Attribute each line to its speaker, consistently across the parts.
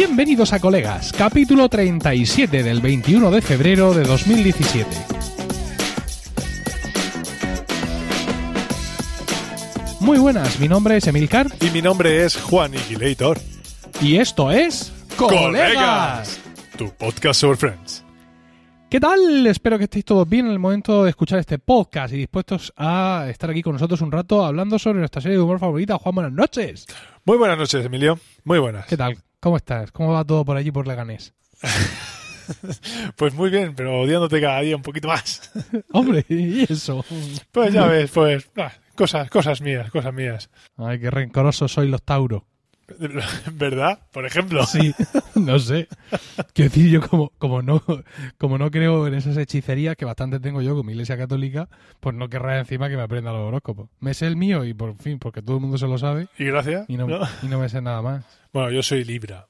Speaker 1: Bienvenidos a Colegas, capítulo 37 del 21 de febrero de 2017. Muy buenas, mi nombre es Emilcar
Speaker 2: Y mi nombre es Juan Igilator.
Speaker 1: y esto es Colegas.
Speaker 2: Tu podcast sobre Friends.
Speaker 1: ¿Qué tal? Espero que estéis todos bien en el momento de escuchar este podcast y dispuestos a estar aquí con nosotros un rato hablando sobre nuestra serie de humor favorita. Juan, buenas noches.
Speaker 2: Muy buenas noches, Emilio. Muy buenas.
Speaker 1: ¿Qué tal? ¿Cómo estás? ¿Cómo va todo por allí por Leganés?
Speaker 2: Pues muy bien, pero odiándote cada día un poquito más.
Speaker 1: Hombre, ¿y eso?
Speaker 2: Pues ya ves, pues ah, cosas, cosas mías, cosas mías.
Speaker 1: Ay, qué rencorosos soy los Tauro.
Speaker 2: ¿Verdad? Por ejemplo.
Speaker 1: Sí, no sé. Quiero decir, yo como, como no como no creo en esas hechicerías que bastante tengo yo con mi iglesia católica, pues no querrá encima que me aprenda los horóscopos. Me sé el mío y por fin, porque todo el mundo se lo sabe
Speaker 2: Y gracias.
Speaker 1: y no,
Speaker 2: ¿no?
Speaker 1: y no me sé nada más.
Speaker 2: Bueno, yo soy Libra.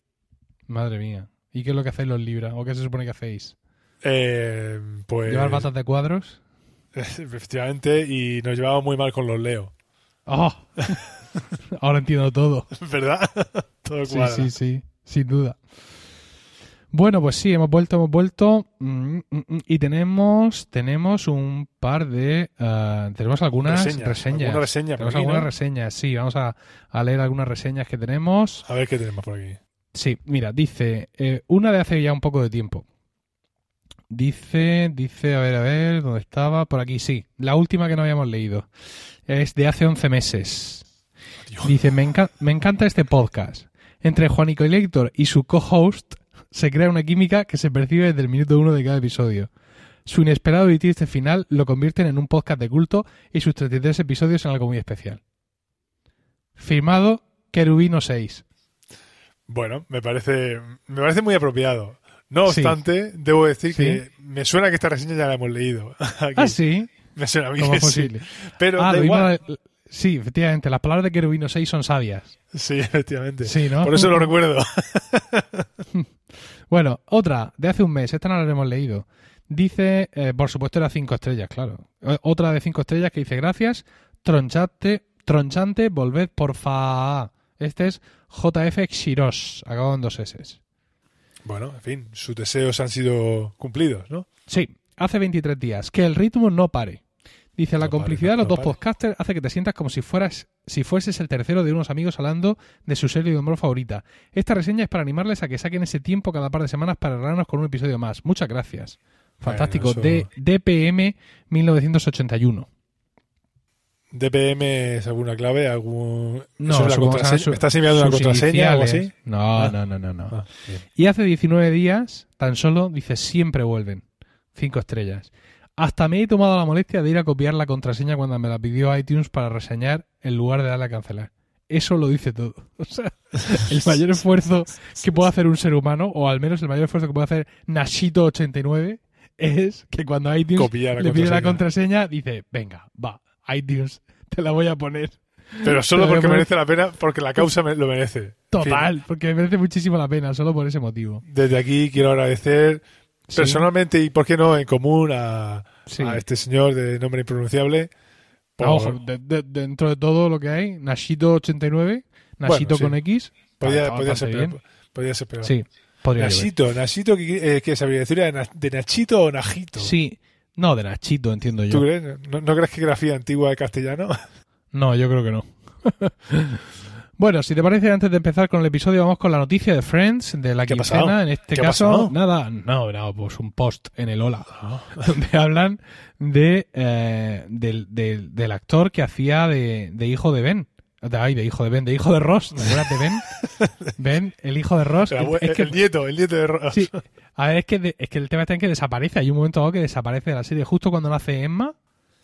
Speaker 1: Madre mía. ¿Y qué es lo que hacéis los Libra? ¿O qué se supone que hacéis?
Speaker 2: Eh, pues.
Speaker 1: ¿Llevar batas de cuadros?
Speaker 2: Efectivamente, y nos llevamos muy mal con los Leo.
Speaker 1: ¡Oh! Ahora entiendo todo.
Speaker 2: ¿Verdad? Todo
Speaker 1: Sí,
Speaker 2: cuadra.
Speaker 1: sí, sí, sin duda. Bueno, pues sí, hemos vuelto, hemos vuelto mm, mm, mm, y tenemos tenemos un par de eh, tenemos algunas
Speaker 2: Reseñas,
Speaker 1: reseñas.
Speaker 2: alguna reseña
Speaker 1: tenemos
Speaker 2: aquí,
Speaker 1: algunas
Speaker 2: ¿no?
Speaker 1: reseñas, sí, vamos a, a leer algunas reseñas que tenemos.
Speaker 2: A ver qué tenemos por aquí.
Speaker 1: Sí, mira, dice eh, una de hace ya un poco de tiempo. Dice, dice, a ver, a ver, ¿dónde estaba? Por aquí, sí. La última que no habíamos leído. Es de hace 11 meses. Dice, me, enca- me encanta este podcast. Entre Juanico y Héctor y su co-host se crea una química que se percibe desde el minuto uno de cada episodio. Su inesperado y triste final lo convierten en un podcast de culto y sus 33 episodios en algo muy especial. Firmado Querubino 6.
Speaker 2: Bueno, me parece, me parece muy apropiado. No
Speaker 1: Sí.
Speaker 2: obstante, debo decir
Speaker 1: Sí.
Speaker 2: que me suena que esta reseña ya la hemos leído. Aquí.
Speaker 1: Ah, sí.
Speaker 2: Me suena a mí
Speaker 1: ¿Cómo
Speaker 2: que
Speaker 1: es posible?
Speaker 2: sí. Pero
Speaker 1: Ah,
Speaker 2: da igual.
Speaker 1: la- Sí, efectivamente, las palabras de Querubino 6 son sabias.
Speaker 2: Sí, efectivamente.
Speaker 1: Sí, ¿no?
Speaker 2: Por eso lo recuerdo.
Speaker 1: Bueno, otra, de hace un mes, esta no la hemos leído. Dice, eh, por supuesto era cinco estrellas, claro. Otra de cinco estrellas que dice, gracias, tronchante, tronchante, volved porfa. Este es JF Xiros, acabado en dos S.
Speaker 2: Bueno, en fin, sus deseos han sido cumplidos, ¿no?
Speaker 1: Sí, hace 23 días, que el ritmo no pare. Dice, la
Speaker 2: No
Speaker 1: complicidad de
Speaker 2: no
Speaker 1: los dos
Speaker 2: pare.
Speaker 1: podcasters hace que te sientas como si fueras si fueses el tercero de unos amigos hablando de su serie de humor favorita. Esta reseña es para animarles a que saquen ese tiempo cada par de semanas para arreglarnos con un episodio más. Muchas gracias. Fantástico.
Speaker 2: eso-
Speaker 1: De DPM 1981.
Speaker 2: DPM es alguna clave, algún
Speaker 1: No,
Speaker 2: ¿Eso es la contraseña?
Speaker 1: su-
Speaker 2: ¿Estás enviando una contraseña o algo así?
Speaker 1: No,
Speaker 2: Ah.
Speaker 1: no, no, no, no.
Speaker 2: Ah.
Speaker 1: Y hace 19 días, tan solo, dice, siempre vuelven. Cinco estrellas. Hasta me he tomado la molestia de ir a copiar la contraseña cuando me la pidió iTunes para reseñar en lugar de darle a cancelar. Eso lo dice todo. O sea, el mayor esfuerzo que puede hacer un ser humano, o al menos el mayor esfuerzo que puede hacer Nashito89, es que cuando iTunes
Speaker 2: Copiar la
Speaker 1: le pide la
Speaker 2: contraseña.
Speaker 1: dice, venga, va, iTunes, te la voy a poner.
Speaker 2: Pero solo porque
Speaker 1: me-
Speaker 2: merece la pena, porque la causa lo merece.
Speaker 1: Total, porque me merece muchísimo la pena, solo por ese motivo.
Speaker 2: desde aquí quiero agradecer
Speaker 1: Sí.
Speaker 2: personalmente y, ¿por qué no?, en común a,
Speaker 1: Sí.
Speaker 2: a este señor de nombre impronunciable. por-
Speaker 1: Ah, ojo, de- de- dentro de todo lo que hay, Nashito89, Nashito
Speaker 2: sí.
Speaker 1: con X.
Speaker 2: podía, podía ser peor. Podía ser peor.
Speaker 1: Sí, podría
Speaker 2: Nachito, ¿qué, eh, qué es abreviatura de, Na- de Nachito o Najito?
Speaker 1: Sí, no, de Nachito, entiendo
Speaker 2: ¿Tú
Speaker 1: yo.
Speaker 2: crees? ¿No, no crees que grafía antigua de castellano?
Speaker 1: No, yo creo que no. bueno, si te parece, antes de empezar con el episodio, vamos con la noticia de Friends, de la
Speaker 2: ¿Qué ha
Speaker 1: quincena. En este
Speaker 2: ¿Qué ha
Speaker 1: caso, nada, no, no, pues un post en el Hola, donde hablan de, eh, del, del- del actor que hacía de, de hijo de Ben. De, ay, de hijo de Ben, de hijo de Ross. ¿Te acuerdas de Ben? Ben, el hijo de Ross.
Speaker 2: El,
Speaker 1: es que
Speaker 2: el nieto, el nieto de Ross.
Speaker 1: Sí. A ver, es que, de- es que el tema está en que desaparece. Hay un momento dado que desaparece de la serie. Justo cuando nace Emma,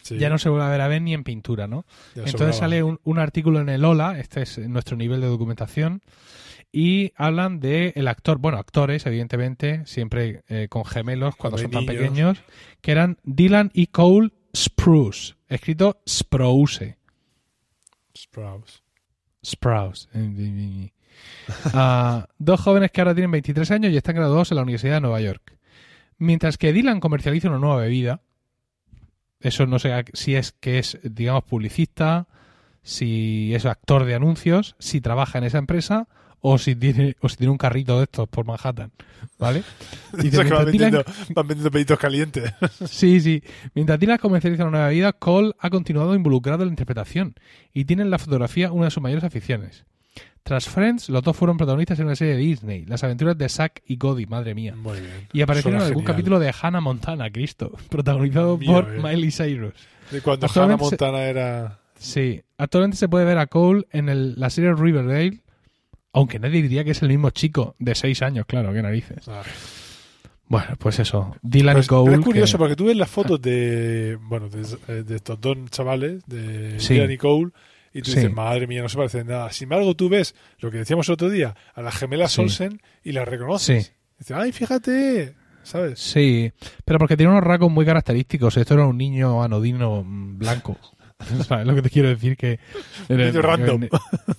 Speaker 2: Sí,
Speaker 1: ya no se vuelve a ver a Ben ni en pintura, ¿no?
Speaker 2: ya
Speaker 1: Entonces
Speaker 2: sobraba.
Speaker 1: sale un, un artículo en el Hola, este es nuestro nivel de documentación, y hablan de el actor, bueno, actores, evidentemente, siempre eh, con gemelos cuando son tan pequeños, que eran Dylan y Cole Spruce, escrito Sprouse.
Speaker 2: Sprouse.
Speaker 1: Sprouse. Ah, dos jóvenes que ahora tienen 23 años y están graduados en la Universidad de Nueva York. Mientras que Dylan comercializa una nueva bebida, eso no sé si es que es, digamos, publicista, si es actor de anuncios, si trabaja en esa empresa o si tiene, o si tiene un carrito de estos por Manhattan, ¿vale? Y
Speaker 2: que van vendiendo, van vendiendo peditos calientes.
Speaker 1: Sí, sí. Mientras Dylan comercializa una nueva vida, Cole ha continuado involucrado en la interpretación y tiene en la fotografía una de sus mayores aficiones. Tras Friends, los dos fueron protagonistas en una serie de Disney, Las aventuras de Zack y Cody, madre mía.
Speaker 2: Muy bien.
Speaker 1: Y aparecieron en algún
Speaker 2: genial.
Speaker 1: capítulo de Hannah Montana, Cristo, protagonizado por
Speaker 2: eh.
Speaker 1: Miley Cyrus.
Speaker 2: De cuando Hannah
Speaker 1: se-
Speaker 2: Montana era.
Speaker 1: Sí, actualmente se puede ver a Cole en el- la serie Riverdale, aunque nadie diría que es el mismo chico de seis años, claro, qué narices.
Speaker 2: Ah.
Speaker 1: Bueno, pues eso, Dylan
Speaker 2: Pues,
Speaker 1: Cole.
Speaker 2: pero es curioso
Speaker 1: que-
Speaker 2: porque tú ves las fotos de bueno de, eh, de estos dos chavales de
Speaker 1: Sí.
Speaker 2: Dylan y Cole y tú
Speaker 1: Sí.
Speaker 2: dices madre mía no se parecen nada sin embargo tú ves lo que decíamos el otro día a las gemelas
Speaker 1: Sí.
Speaker 2: Olsen y las reconoces
Speaker 1: Sí.
Speaker 2: dices ay fíjate sabes
Speaker 1: Sí, pero porque tiene unos rasgos muy característicos. Esto era un niño anodino mm, blanco. ¿Sabes lo que te quiero decir? Que
Speaker 2: Niño random.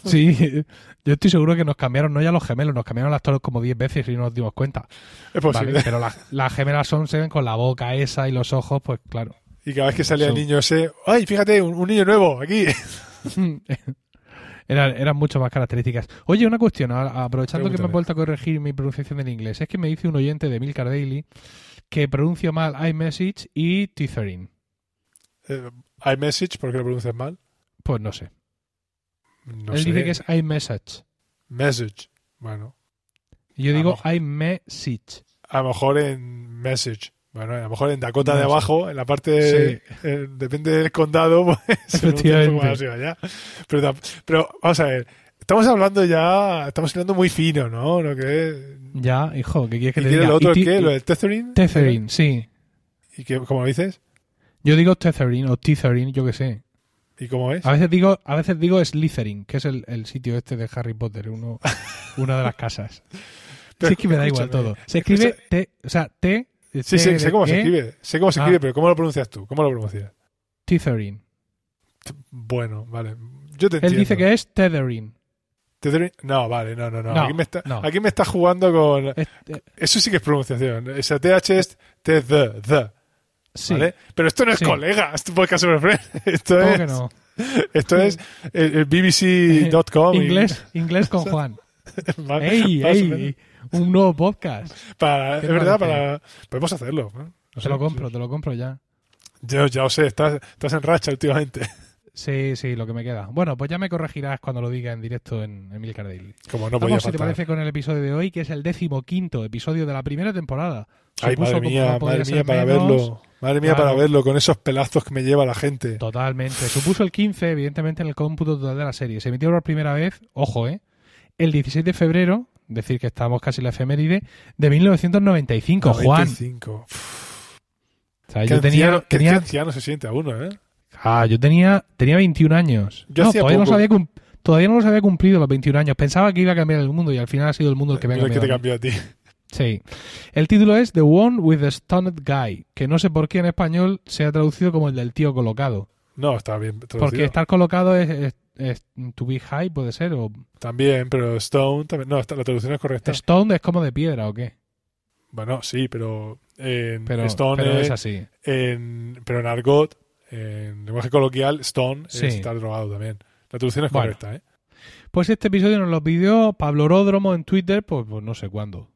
Speaker 1: Sí, yo estoy seguro que nos cambiaron, no ya los gemelos, nos cambiaron las actores como 10 veces y no nos dimos cuenta.
Speaker 2: es posible
Speaker 1: ¿vale? Pero las las gemelas son, se ven con la boca esa y los ojos, pues claro.
Speaker 2: y cada vez que salía el niño ese ay fíjate un, un niño nuevo aquí
Speaker 1: eran, eran mucho más características. Oye, una cuestión, aprovechando que me he vuelto a corregir mi pronunciación del inglés, es que me dice un oyente de Milcar Daily que pronuncio mal iMessage y tethering.
Speaker 2: Eh, iMessage porque lo pronuncias mal
Speaker 1: Pues no sé.
Speaker 2: no
Speaker 1: Él
Speaker 2: sé
Speaker 1: dice que es iMessage.
Speaker 2: message bueno
Speaker 1: Y yo
Speaker 2: A
Speaker 1: digo iMessage.
Speaker 2: a lo mejor en message bueno, a lo mejor en Dakota de
Speaker 1: Message.
Speaker 2: abajo, en la parte, eh, depende del condado, pues
Speaker 1: Efectivamente.
Speaker 2: hacia allá. Pero, pero vamos a ver, estamos hablando ya, estamos hablando muy fino, ¿no? Lo que
Speaker 1: Ya, hijo, ¿qué quieres que
Speaker 2: ¿Y
Speaker 1: te diga?
Speaker 2: lo otro qué? ¿Lo del tethering?
Speaker 1: Tethering, sí.
Speaker 2: ¿Y qué, cómo lo dices?
Speaker 1: Yo digo tethering o tethering, yo qué sé.
Speaker 2: ¿Y cómo es?
Speaker 1: A veces digo, a veces digo Slytherin, que es el, el sitio este de Harry Potter, uno, una de las casas.
Speaker 2: Pero
Speaker 1: sí, es que me da igual todo. Se escribe T, o sea, T.
Speaker 2: Sí, sí,
Speaker 1: de
Speaker 2: sé cómo se escribe. Sé cómo se
Speaker 1: Ah.
Speaker 2: escribe, pero ¿cómo lo pronuncias tú? ¿Cómo lo pronuncias?
Speaker 1: Tethering.
Speaker 2: Bueno, vale. Yo te
Speaker 1: Él
Speaker 2: entiendo.
Speaker 1: dice que es tethering.
Speaker 2: Tethering- No, vale, no, no, no.
Speaker 1: No,
Speaker 2: aquí, me está,
Speaker 1: no.
Speaker 2: aquí me está jugando con...
Speaker 1: Es-
Speaker 2: Eso sí que es pronunciación. Esa TH es T, the, the.
Speaker 1: sí,
Speaker 2: ¿Vale? Pero esto no es
Speaker 1: Sí.
Speaker 2: colega, esto es podcast sobre Friends. Esto
Speaker 1: ¿cómo
Speaker 2: es,
Speaker 1: que no?
Speaker 2: esto es el, el BBC.com. y-
Speaker 1: Inglés, inglés con Juan.
Speaker 2: Más-
Speaker 1: ¡Ey,
Speaker 2: más
Speaker 1: ey! Un nuevo podcast.
Speaker 2: Para, es
Speaker 1: ¿Qué te
Speaker 2: verdad, para, podemos hacerlo. ¿no? No
Speaker 1: Te lo compro, te lo compro ya.
Speaker 2: Yo ya lo sé, estás, estás en racha últimamente.
Speaker 1: Sí, sí, lo que me queda. Bueno, pues ya me corregirás cuando lo diga en directo en Emilcar Daily.
Speaker 2: Como no
Speaker 1: Vamos, si te parece, con el episodio de hoy, que es el décimo quinto episodio de la primera temporada.
Speaker 2: Ay, madre mía,
Speaker 1: no
Speaker 2: madre mía para
Speaker 1: menos,
Speaker 2: verlo. Madre mía
Speaker 1: Claro.
Speaker 2: para verlo con esos pelazos que me lleva la gente.
Speaker 1: Totalmente. Supuso el 15, evidentemente, en el cómputo total de la serie. Se emitió por primera vez, ojo, ¿eh? El 16 de febrero, decir que estamos casi en la efeméride, de 1995, Juan.
Speaker 2: 95.
Speaker 1: O sea,
Speaker 2: Qué,
Speaker 1: yo tenía,
Speaker 2: anciano, qué
Speaker 1: tenía-
Speaker 2: anciano se siente a uno, ¿eh?
Speaker 1: ah, yo tenía, tenía 21 años.
Speaker 2: Yo
Speaker 1: no, todavía, no
Speaker 2: poco.
Speaker 1: había todavía no los había cumplido los 21 años. Pensaba que iba a cambiar el mundo y al final ha sido el mundo el que me ha
Speaker 2: el que
Speaker 1: cambiado.
Speaker 2: te cambió a ti.
Speaker 1: Sí. El título es The One with the Stoned Guy, que no sé por qué en español se ha traducido como el del tío colocado.
Speaker 2: No, está bien traducido.
Speaker 1: Porque estar colocado es, es- es to be high, puede ser, o
Speaker 2: También, pero Stone también. No, la traducción es correcta.
Speaker 1: Stone es como de piedra o qué.
Speaker 2: Bueno, sí, pero en
Speaker 1: Pero,
Speaker 2: Stone
Speaker 1: pero
Speaker 2: es-
Speaker 1: así.
Speaker 2: en, pero en argot, en lenguaje coloquial, Stone
Speaker 1: Sí.
Speaker 2: es estar drogado también. La traducción es
Speaker 1: Bueno.
Speaker 2: correcta, ¿eh?
Speaker 1: Pues este episodio nos lo pidió Pablo Oródromo en Twitter, pues, pues no sé cuándo.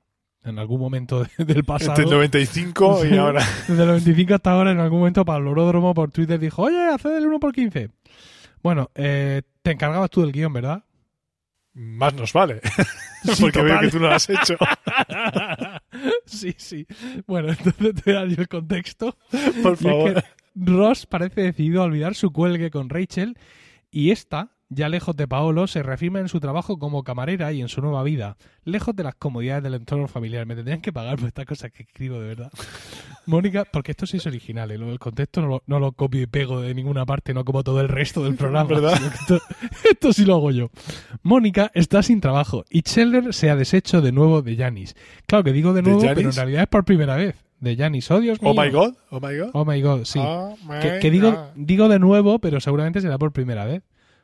Speaker 1: En algún momento de- del pasado.
Speaker 2: Entre el 95 y ahora.
Speaker 1: Desde el 95 hasta ahora, en algún momento Pablo Oródromo por Twitter dijo, oye, haced el 1 por 15. Bueno, eh, te encargabas tú del guion, ¿verdad?
Speaker 2: Más nos vale.
Speaker 1: Sí,
Speaker 2: porque veo que tú no lo has hecho.
Speaker 1: sí, sí. Bueno, entonces te voy a dar yo el contexto.
Speaker 2: Por
Speaker 1: es
Speaker 2: favor.
Speaker 1: que Ross parece decidido a olvidar su cuelgue con Rachel y esta, ya lejos de Paolo, se reafirma en su trabajo como camarera y en su nueva vida, lejos de las comodidades del entorno familiar. Me tendrían que pagar por estas cosas que escribo, de verdad. Mónica, porque esto sí es original, ¿eh? del contexto no lo, no lo copio y pego de ninguna parte, no como todo el resto del programa.
Speaker 2: ¿Verdad?
Speaker 1: Esto, esto sí lo hago yo. Mónica está sin trabajo y Scheller se ha deshecho de nuevo de Janis. Claro que digo de
Speaker 2: ¿De
Speaker 1: nuevo, pero en realidad es por primera vez. De Janis. Oh, Dios mío.
Speaker 2: Oh my god, oh my god.
Speaker 1: Oh my god, sí.
Speaker 2: Oh my
Speaker 1: que, que digo,
Speaker 2: God.
Speaker 1: digo de nuevo, pero seguramente será por primera vez.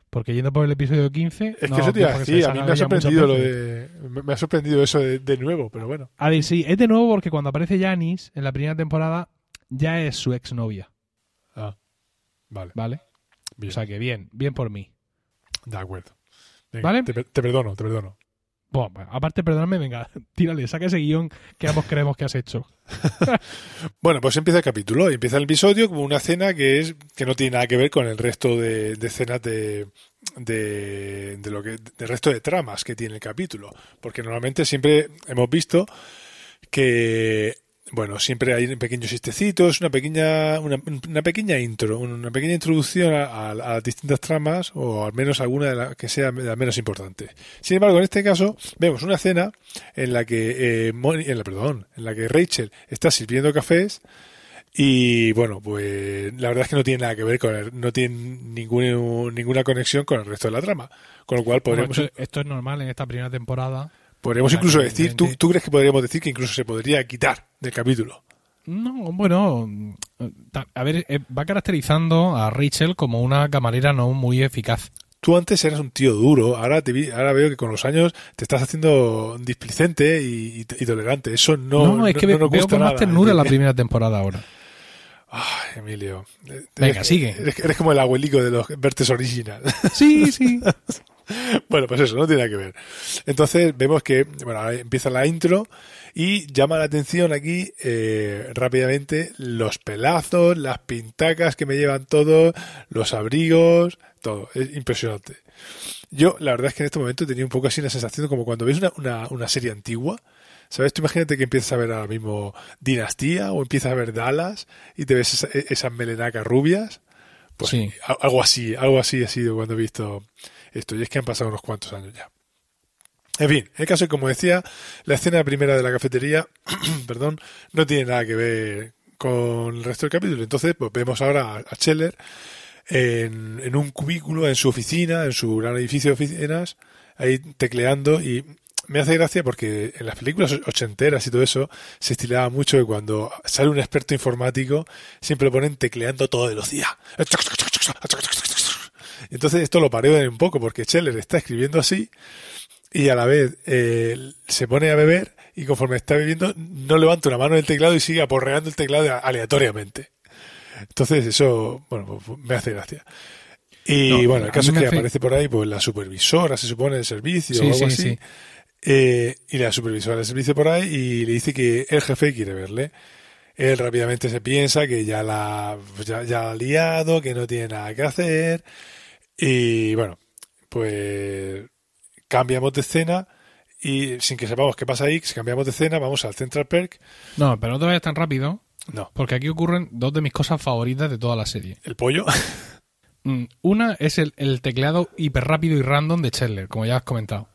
Speaker 1: Porque yendo por el episodio 15.
Speaker 2: Es
Speaker 1: no,
Speaker 2: que eso te iba a decir, a mí me ha sorprendido lo de. Me ha sorprendido eso de, de nuevo, pero bueno.
Speaker 1: A ver, sí, es de nuevo porque cuando aparece Janis en la primera temporada ya es su exnovia,
Speaker 2: Ah, vale.
Speaker 1: ¿vale?
Speaker 2: Bien,
Speaker 1: O sea que bien, bien por mí.
Speaker 2: de acuerdo. Venga,
Speaker 1: ¿Vale?
Speaker 2: Te perdono, te perdono.
Speaker 1: Buah, pues, aparte, perdóname, venga, tírale, saca ese guion que ambos creemos que has hecho.
Speaker 2: Bueno, pues empieza el capítulo empieza el episodio como una escena que es que no tiene nada que ver con el resto de, de escenas de, de, de lo que del resto de tramas que tiene el capítulo, porque normalmente siempre hemos visto que bueno, siempre hay pequeños chistecitos, una pequeña, una, una pequeña intro, una pequeña introducción a, a- distintas tramas, o al menos alguna de las que sea las menos importantes. Sin embargo, en este caso, vemos una escena en la que, eh, Moni- en la, perdón, en la que Rachel está sirviendo cafés, y bueno, pues la verdad es que no tiene nada que ver con el- no tiene ningún, ninguna conexión con el resto de la trama. Con lo cual
Speaker 1: Bueno,
Speaker 2: podríamos,
Speaker 1: esto, esto es normal en esta primera temporada.
Speaker 2: Podríamos incluso decir, ¿tú, ¿tú crees que podríamos decir que incluso se podría quitar del capítulo?
Speaker 1: No, bueno, a ver, eh, va caracterizando a Rachel como una camarera no muy eficaz.
Speaker 2: Tú antes eras un tío duro, ahora te vi, ahora veo que con los años te estás haciendo displicente y, y- y tolerante. Eso no,
Speaker 1: No, es que veo
Speaker 2: gusta
Speaker 1: con más ternura la primera temporada ahora.
Speaker 2: Ay, Emilio.
Speaker 1: Venga,
Speaker 2: Eres-
Speaker 1: sigue.
Speaker 2: Eres, eres como el abuelico de los Vertes Original.
Speaker 1: Sí, sí.
Speaker 2: bueno, pues eso, no tiene nada que ver. Entonces vemos que, bueno, ahora empieza la intro y llama la atención aquí eh, rápidamente los pelazos, las pintacas que me llevan todos, los abrigos, todo. Es impresionante. Yo, la verdad es que en este momento tenía un poco así la sensación como cuando ves una, una, una serie antigua. ¿Sabes? Tú imagínate que empiezas a ver ahora mismo Dinastía o empiezas a ver Dallas y te ves esa- esas melenacas rubias. Pues
Speaker 1: Sí.
Speaker 2: algo así, algo así ha sido cuando he visto esto. Y es que han pasado unos cuantos años ya. En fin, el caso es como decía, la escena primera de la cafetería, perdón, no tiene nada que ver con el resto del capítulo. Entonces, pues vemos ahora a, Scheller en, en un cubículo, en su oficina, en su gran edificio de oficinas, ahí tecleando y me hace gracia porque en las películas ochenteras y todo eso se estilaba mucho que cuando sale un experto informático siempre lo ponen tecleando todo de velocidad. Entonces esto lo pareo un poco porque Scheller está escribiendo así y a la vez eh, se pone a beber y conforme está bebiendo no levanta una mano del teclado y sigue aporreando el teclado aleatoriamente. Entonces eso, bueno, pues, me hace gracia. Y
Speaker 1: No,
Speaker 2: bueno, el caso es que
Speaker 1: hace-
Speaker 2: aparece por ahí pues la supervisora, se supone, del servicio
Speaker 1: Sí,
Speaker 2: o algo
Speaker 1: sí,
Speaker 2: así.
Speaker 1: sí.
Speaker 2: Eh, y la supervisora del servicio por ahí y le dice que el jefe quiere verle. Él rápidamente se piensa que ya la, pues ya, ya la ha liado, que no tiene nada que hacer. Y bueno, pues cambiamos de escena y sin que sepamos qué pasa ahí, si cambiamos de escena, vamos al Central Perk.
Speaker 1: No, pero no te vayas tan rápido,
Speaker 2: No,
Speaker 1: porque aquí ocurren dos de mis cosas favoritas de toda la serie.
Speaker 2: el pollo.
Speaker 1: Mm, Una es el, el tecleado hiper rápido y random de Chandler, como ya has comentado.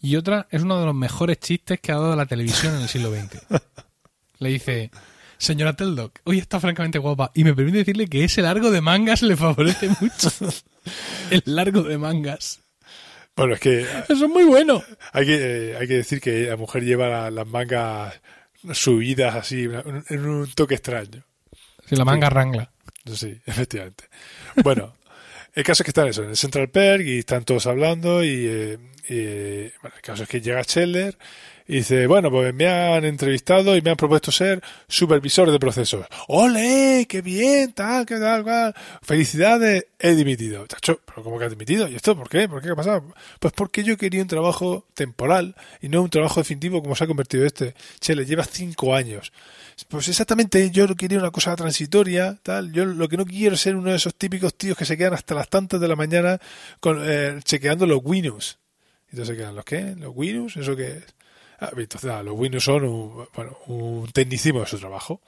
Speaker 1: Y otra es uno de los mejores chistes que ha dado la televisión en el siglo XX. Le dice, señora Teldoc, hoy está francamente guapa y me permite decirle que ese largo de mangas le favorece mucho. el largo de mangas.
Speaker 2: Bueno, es que
Speaker 1: Eso es muy bueno.
Speaker 2: hay que, eh, hay que decir que la mujer lleva la- las mangas subidas así, en un toque extraño.
Speaker 1: Si la manga rangla.
Speaker 2: Sí, efectivamente. Bueno, el caso es que están eso, en el Central Perk y están todos hablando y, eh, y, bueno, el caso es que llega Scheller y dice, bueno, pues me han entrevistado y me han propuesto ser supervisor de procesos. ¡Ole! ¡Qué bien! Tal, qué tal, cual. Felicidades, he dimitido. Chacho, ¿pero cómo que has dimitido? ¿Y esto por qué? ¿Por qué? ¿Qué ha pasado? Pues porque yo quería un trabajo temporal y no un trabajo definitivo como se ha convertido este. Scheller, lleva cinco años. Pues exactamente, yo quería una cosa transitoria, tal. Yo lo que no quiero es ser uno de esos típicos tíos que se quedan hasta las tantas de la mañana con, eh, chequeando los Windows. Entonces quedan, ¿los qué? ¿Los Windows? ¿Eso qué es? Ah, entonces, ah, los Windows son un, bueno, un tecnicismo de su trabajo.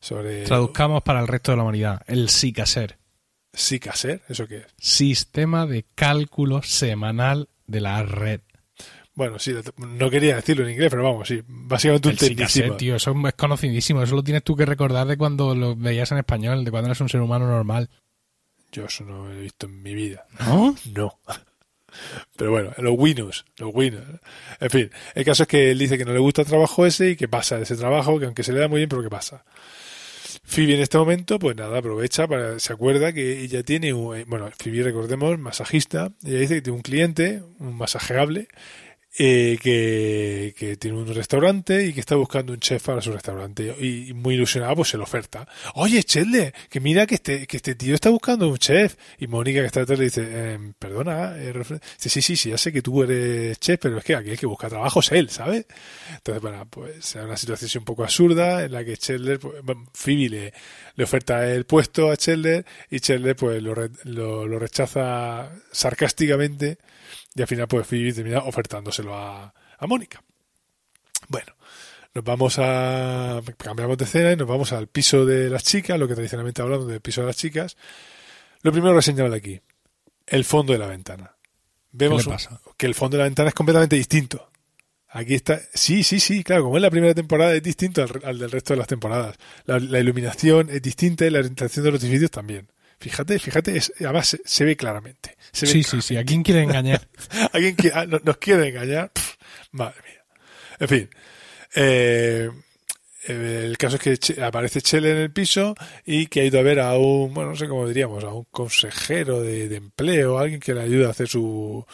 Speaker 2: Sobre
Speaker 1: Traduzcamos para el resto de la humanidad. El SICASER.
Speaker 2: SICASER, ¿eso qué es?
Speaker 1: Sistema de cálculo semanal de la red.
Speaker 2: Bueno, sí, no quería decirlo en inglés, pero vamos, sí, básicamente un tecnicismo.
Speaker 1: tío, eso es conocidísimo. Eso lo tienes tú que recordar de cuando lo veías en español, de cuando eras un ser humano normal.
Speaker 2: Yo eso no lo he visto en mi vida.
Speaker 1: ¿No?
Speaker 2: No. Pero bueno, los Windows, los Windows. En fin, el caso es que él dice que no le gusta el trabajo ese y que pasa de ese trabajo, que aunque se le da muy bien, pero que pasa. Phoebe en este momento, pues nada, aprovecha para, se acuerda que ella tiene un, eh, bueno, Phoebe recordemos, masajista, ella dice que tiene un cliente, un masajeable, eh, que, que tiene un restaurante y que está buscando un chef para su restaurante. Y muy ilusionado, pues se oferta. Oye, Chandler, que mira que este, que este tío está buscando un chef. Y Mónica, que está detrás, le dice, eh, perdona, eh, sí, sí, sí, ya sé que tú eres chef, pero es que aquí el que busca trabajo es él, ¿sabes? Entonces, bueno, pues es una situación un poco absurda en la que Chandler, pues, Phoebe le, le oferta el puesto a Chandler y Chandler pues lo, lo rechaza sarcásticamente y al final pues Phoebe termina ofertándoselo a, a Mónica. Bueno, nos vamos a cambiamos de escena y nos vamos al piso de las chicas, lo que tradicionalmente hablamos del piso de las chicas. Lo primero que señalo aquí, el fondo de la ventana. Vemos un- que el fondo de la ventana es completamente distinto. Aquí está, sí, sí, sí, claro, como es la primera temporada es distinto al del resto de las temporadas. La, la iluminación es distinta y la orientación de los edificios también. Fíjate, fíjate, es- además se, se ve claramente. Se ve
Speaker 1: Sí, sí, sí. ¿A quién quiere engañar?
Speaker 2: ¿Alguien que, ah, no- nos quiere engañar? Pff, madre mía. En fin. eh, el caso es que aparece Chele en el piso y que ha ido a ver a un, bueno, no sé cómo diríamos, a un consejero de, de empleo, alguien que le ayude a hacer su,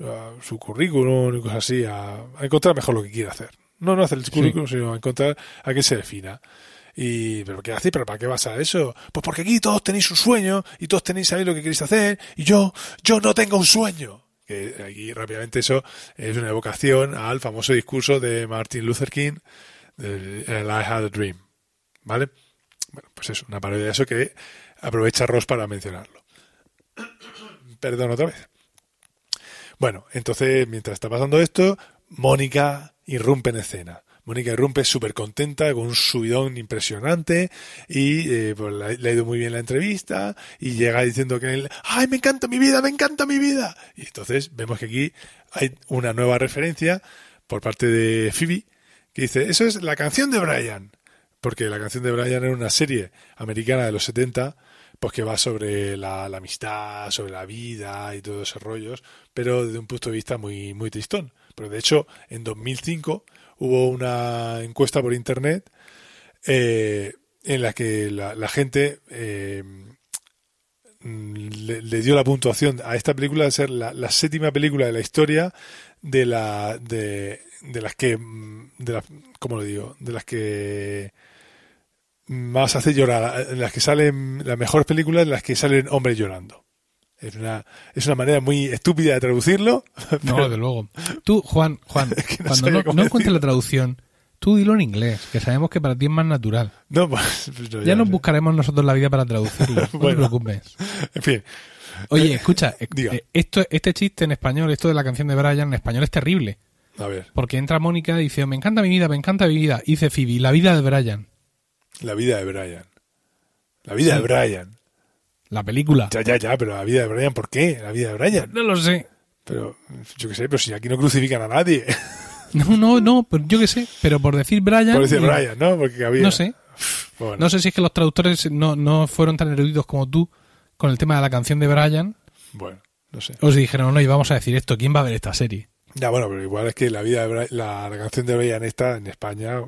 Speaker 2: a su currículum y cosas así, a, a encontrar mejor lo que quiere hacer. No, no hacer el currículum, sino a encontrar a qué se defina. Y, pero ¿qué hace? ¿Pero para qué vas a eso? Pues porque aquí todos tenéis un sueño y todos tenéis saber lo que queréis hacer y yo, yo no tengo un sueño. Que aquí rápidamente eso es una evocación al famoso discurso de Martin Luther King del el I Had a Dream. ¿Vale? Bueno, pues es una parodia de eso que aprovecha Ross para mencionarlo. Perdón otra vez. Bueno, entonces, mientras está pasando esto, Mónica irrumpe en escena. Mónica irrumpe súper contenta, con un subidón impresionante, y eh, pues, le ha ido muy bien la entrevista, y llega diciendo que él, ¡ay, me encanta mi vida, me encanta mi vida! Y entonces vemos que aquí hay una nueva referencia por parte de Phoebe, que dice, eso es la canción de Brian, porque la canción de Brian era una serie americana de los 70, pues que va sobre la, la amistad, sobre la vida y todos esos rollos, pero desde un punto de vista muy, muy tristón. Pero de hecho, en 2005 hubo una encuesta por internet eh, en la que la, gente eh, le, dio la puntuación a esta película de ser la, séptima película de la historia de la de, de las que mm, de las cómo lo digo de las que más hace llorar en las que salen las mejores películas en las que salen hombres llorando es una es una manera muy estúpida de traducirlo
Speaker 1: No, desde luego. Tú, Juan, Juan,
Speaker 2: que no
Speaker 1: cuando no, no encuentres la traducción, tú dilo en inglés, que sabemos que para ti es más natural.
Speaker 2: no, pues, pues no,
Speaker 1: Ya nos buscaremos nosotros la vida para traducirlo. No te preocupes.
Speaker 2: en fin
Speaker 1: Oye, escucha, eh,
Speaker 2: Diga.
Speaker 1: eh, esto, este chiste en español, esto de la canción de Brian en español es terrible.
Speaker 2: a ver
Speaker 1: Porque entra Mónica y dice, me encanta mi vida, me encanta mi vida. Y dice Phoebe, la vida de Brian.
Speaker 2: la vida de Brian la vida
Speaker 1: Sí.
Speaker 2: de Brian
Speaker 1: La película.
Speaker 2: ya ya ya pero la vida de Brian ¿por qué? la vida de Brian
Speaker 1: No lo sé.
Speaker 2: pero yo qué sé pero si aquí no crucifican a nadie
Speaker 1: No, no, no, pero yo qué sé. Pero por decir Brian...
Speaker 2: por decir
Speaker 1: eh,
Speaker 2: Brian ¿no? porque había
Speaker 1: No sé.
Speaker 2: Bueno,
Speaker 1: No sé si es que los traductores no, no fueron tan eruditos como tú con el tema de la canción de Brian.
Speaker 2: bueno no sé
Speaker 1: O si dijeron, no, y vamos a decir esto, ¿quién va a ver esta serie?
Speaker 2: Ya, bueno, pero igual es que la vida de la, la canción de Brian esta en España,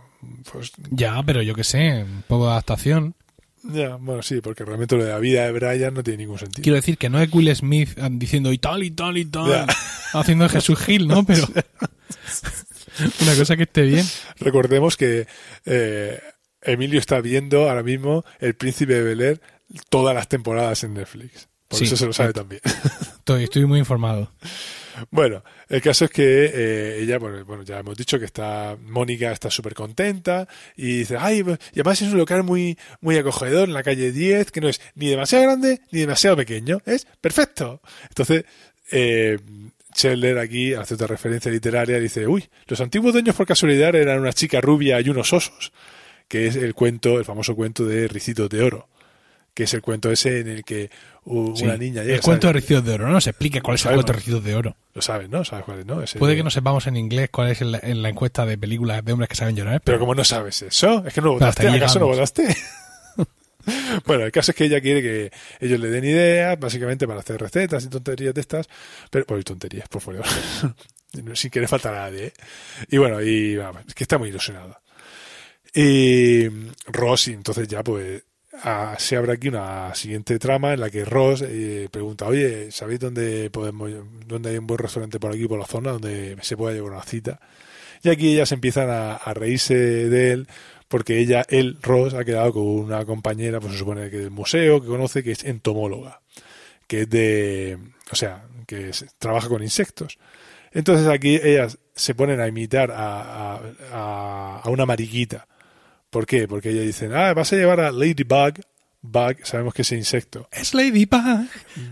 Speaker 2: pues
Speaker 1: Ya, pero yo qué sé, un poco de adaptación.
Speaker 2: Ya, bueno, sí, porque realmente lo de la vida de Brian no tiene ningún sentido.
Speaker 1: Quiero decir que no es Will Smith ah, diciendo y tal y tal y tal,
Speaker 2: Ya.
Speaker 1: haciendo Jesús Gil, ¿no? Pero una cosa que esté bien.
Speaker 2: Recordemos que eh, Emilio está viendo ahora mismo El Príncipe de Bel Air todas las temporadas en Netflix. Por
Speaker 1: Sí,
Speaker 2: eso se lo sabe también.
Speaker 1: Estoy, estoy muy informado.
Speaker 2: Bueno, el caso es que eh, ella, bueno, ya hemos dicho que está, Mónica está súper contenta y dice, ay, y además es un local muy, muy acogedor en la calle 10, que no es ni demasiado grande ni demasiado pequeño, es perfecto. Entonces, eh, Scheller aquí hace otra referencia literaria dice, uy, los antiguos dueños por casualidad eran una chica rubia y unos osos, que es el cuento, el famoso cuento de Ricitos de Oro, que es el cuento ese en el que u-
Speaker 1: Sí.
Speaker 2: una niña llega,
Speaker 1: el cuento de
Speaker 2: ¿sabes?
Speaker 1: Ricitos de Oro, no se explique cuál es el cuento de Ricitos de Oro.
Speaker 2: Lo sabes, ¿no? ¿Sabes cuál es, no? Ese
Speaker 1: Puede
Speaker 2: de-
Speaker 1: que no sepamos en inglés cuál es en la, en la encuesta de películas de hombres que saben llorar,
Speaker 2: Pero
Speaker 1: pero,
Speaker 2: como no sabes eso, es que no
Speaker 1: hasta
Speaker 2: votaste, ¿acaso no votaste? bueno, el caso es que ella quiere que ellos le den ideas, básicamente para hacer recetas y tonterías de estas, pero, pues tonterías, por favor, sin querer faltar a nadie, ¿eh? Y bueno, y vamos, es que está muy ilusionada. Y Ross, y entonces ya pues ah, se abre aquí una siguiente trama en la que Ross eh, pregunta, oye, ¿sabéis dónde podemos, dónde hay un buen restaurante por aquí, por la zona, donde se pueda llevar una cita? Y aquí ellas empiezan a, reírse de él porque ella, él, Ross, ha quedado con una compañera, pues se supone que del museo, que conoce, que es entomóloga, que es de, o sea, que trabaja con insectos. Entonces aquí ellas se ponen a imitar a- a- a una mariquita. ¿Por qué? Porque ellas dicen, ah, vas a llevar a Ladybug. Bug, sabemos que es insecto.
Speaker 1: Es Ladybug,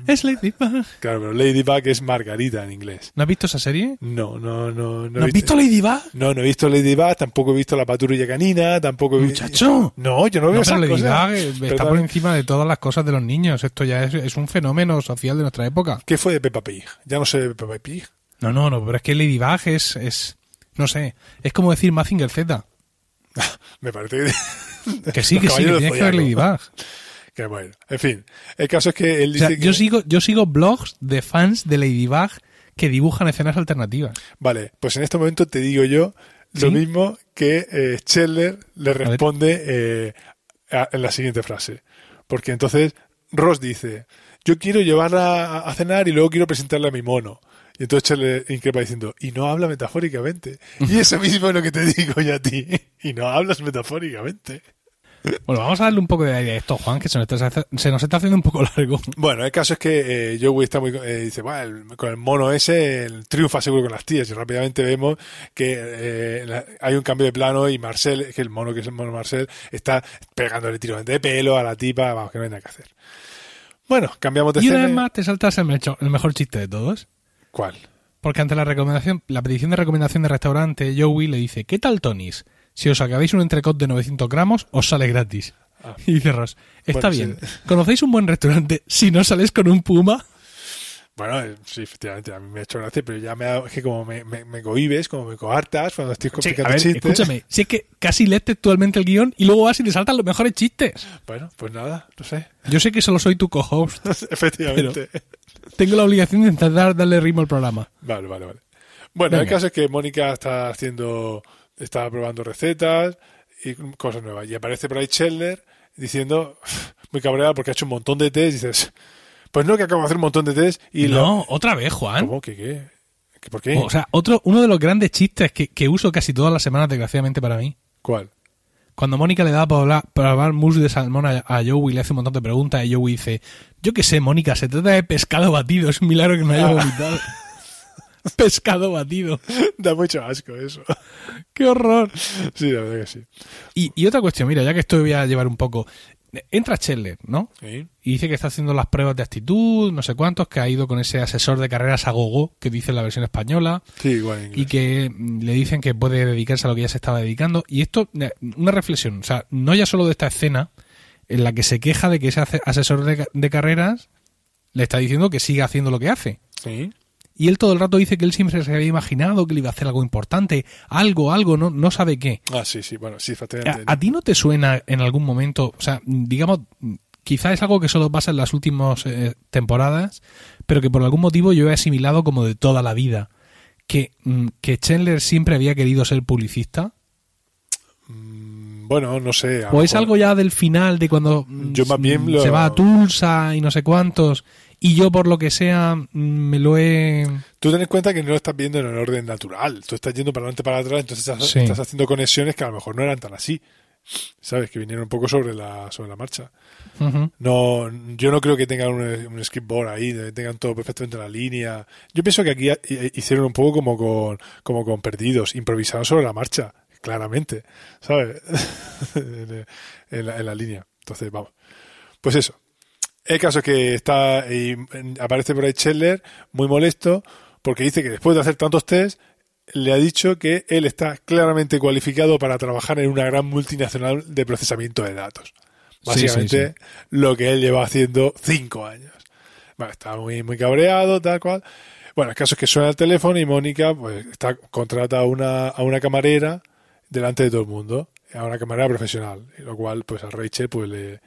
Speaker 1: es Ladybug.
Speaker 2: Claro, pero Ladybug es Margarita en inglés.
Speaker 1: ¿No has visto esa serie?
Speaker 2: No, no, no.
Speaker 1: ¿No, has visto Ladybug?
Speaker 2: No, no he visto Ladybug, tampoco he visto la patrulla canina, tampoco he vi-
Speaker 1: Muchacho.
Speaker 2: No, yo no veo
Speaker 1: No,
Speaker 2: esas cosas.
Speaker 1: Ladybug
Speaker 2: Pero
Speaker 1: está por encima de todas las cosas de los niños. Esto ya es, es un fenómeno social de nuestra época.
Speaker 2: ¿Qué fue de Peppa Pig? Ya no sé de Peppa Pig.
Speaker 1: No, no, no, pero es que Ladybug es, es no sé, es como decir Mazinger Z.
Speaker 2: Me parece que...
Speaker 1: Que sí, que sí, que tienes que ver. Ladybug.
Speaker 2: Que bueno, en fin. El caso es que él
Speaker 1: O
Speaker 2: dice
Speaker 1: sea,
Speaker 2: que...
Speaker 1: yo sigo, yo sigo blogs de fans de Ladybug que dibujan escenas alternativas.
Speaker 2: Vale, pues en este momento te digo yo lo mismo que eh, Scheller le responde eh, a- en la siguiente frase. Porque entonces Ross dice, yo quiero llevarla a, a cenar y luego quiero presentarle a mi mono. Y entonces Scheller increpa diciendo, y no habla metafóricamente. Y eso mismo es lo que te digo yo a ti. Y no hablas metafóricamente.
Speaker 1: Bueno, vamos a darle un poco de aire a esto, Juan, que se nos está, se nos está haciendo un poco largo.
Speaker 2: Bueno, el caso es que eh, Joey está muy... eh, dice, bueno, el- con el mono ese el triunfa seguro con las tías. Y rápidamente vemos que eh, la- hay un cambio de plano y Marcel, que el mono que es el mono Marcel, está pegándole tiros de pelo a la tipa, vamos, que no hay nada que hacer. Bueno, cambiamos de
Speaker 1: Y una
Speaker 2: escena.
Speaker 1: vez más te saltas el, mecho- el mejor chiste de todos.
Speaker 2: ¿Cuál?
Speaker 1: Porque ante la recomendación, la petición de recomendación de restaurante, Joey le dice, ¿qué tal Tonis? Si os acabáis un entrecot de 900 gramos, os sale gratis.
Speaker 2: Ah.
Speaker 1: Y dice Ross, está
Speaker 2: Bueno,
Speaker 1: bien.
Speaker 2: sí.
Speaker 1: ¿Conocéis un buen restaurante si no sales con un puma?
Speaker 2: Bueno, eh, sí, efectivamente, a mí me ha hecho gracia, pero ya me ha, es que como me, me, me cohibes, como me coartas cuando estoy complicando chistes.
Speaker 1: escúchame, si es que casi lees textualmente el guion y luego vas y te saltan los mejores chistes.
Speaker 2: Bueno, pues nada, no sé.
Speaker 1: Yo sé que solo soy tu co-host.
Speaker 2: efectivamente.
Speaker 1: Tengo la obligación de intentar darle ritmo al programa.
Speaker 2: Vale, vale, vale. Bueno, el
Speaker 1: Venga.
Speaker 2: caso es que Mónica está haciendo, está probando recetas y cosas nuevas. Y aparece por ahí Chandler diciendo, muy cabreada porque ha hecho un montón de test. Y dices, pues no, que acabo de hacer un montón de test. Y
Speaker 1: no, otra vez, Juan.
Speaker 2: ¿Cómo? ¿Qué qué? ¿Qué ¿Por qué?
Speaker 1: O sea, otro, uno de los grandes chistes que, que uso casi todas las semanas, desgraciadamente para mí.
Speaker 2: ¿Cuál?
Speaker 1: Cuando Mónica le da para hablar, para hablar mousse de salmón a, a Joey le hace un montón de preguntas y Joey dice, yo qué sé, Mónica, se trata de pescado batido, es un milagro que no haya vomitado. pescado batido.
Speaker 2: Da mucho asco eso.
Speaker 1: ¡Qué horror!
Speaker 2: Sí, la verdad que sí.
Speaker 1: Y, y otra cuestión, mira, ya que esto voy a llevar un poco. Entra Chandler, ¿no?
Speaker 2: Sí.
Speaker 1: Y dice que está haciendo las pruebas de actitud, no sé cuántos, que ha ido con ese asesor de carreras a gogo, que dice en la versión española,
Speaker 2: Sí, igual
Speaker 1: y que mm, le dicen que puede dedicarse a lo que ya se estaba dedicando. Y esto, eh, una reflexión, o sea, no ya solo de esta escena, en la que se queja de que ese ase- asesor de, de carreras le está diciendo que siga haciendo lo que hace.
Speaker 2: Sí.
Speaker 1: Y él todo el rato dice que él siempre se había imaginado que le iba a hacer algo importante, algo, algo, no, no sabe qué.
Speaker 2: Ah, sí, sí. Bueno, sí,
Speaker 1: ¿A,
Speaker 2: efectivamente.
Speaker 1: a ti no te suena en algún momento, o sea, digamos, quizá es algo que solo pasa en las últimas eh, temporadas, pero que por algún motivo yo he asimilado como de toda la vida, que, mm, que Chandler siempre había querido ser publicista?
Speaker 2: Mm, Bueno, no sé.
Speaker 1: ¿O es algo ya del final de cuando
Speaker 2: Yo más bien
Speaker 1: mm,
Speaker 2: lo-
Speaker 1: se va a Tulsa y no sé cuántos, y yo por lo que sea me lo he...
Speaker 2: Tú ten en cuenta que no lo estás viendo en el orden natural. Tú estás yendo para adelante, para atrás, entonces estás,
Speaker 1: Sí.
Speaker 2: estás haciendo conexiones que a lo mejor no eran tan así. ¿Sabes? Que vinieron un poco sobre la, sobre la marcha. No, yo no creo que tengan un, un scriptboard ahí, de- tengan todo perfectamente en la línea. Yo pienso que aquí hicieron un poco como con, como con perdidos, improvisaron sobre la marcha, claramente, ¿sabes? en la, en la línea. Entonces, vamos. Pues eso. El caso es que está y aparece por ahí Scheller muy molesto porque dice que después de hacer tantos test le ha dicho que él está claramente cualificado para trabajar en una gran multinacional de procesamiento de datos.
Speaker 1: Sí, sí,
Speaker 2: Básicamente lo que él lleva haciendo cinco años. Bueno, está muy, muy cabreado, tal cual. Bueno, el caso es que suena el teléfono y Mónica pues está contrata a una, a una camarera delante de todo el mundo, a una camarera profesional, lo cual pues a Rachel pues le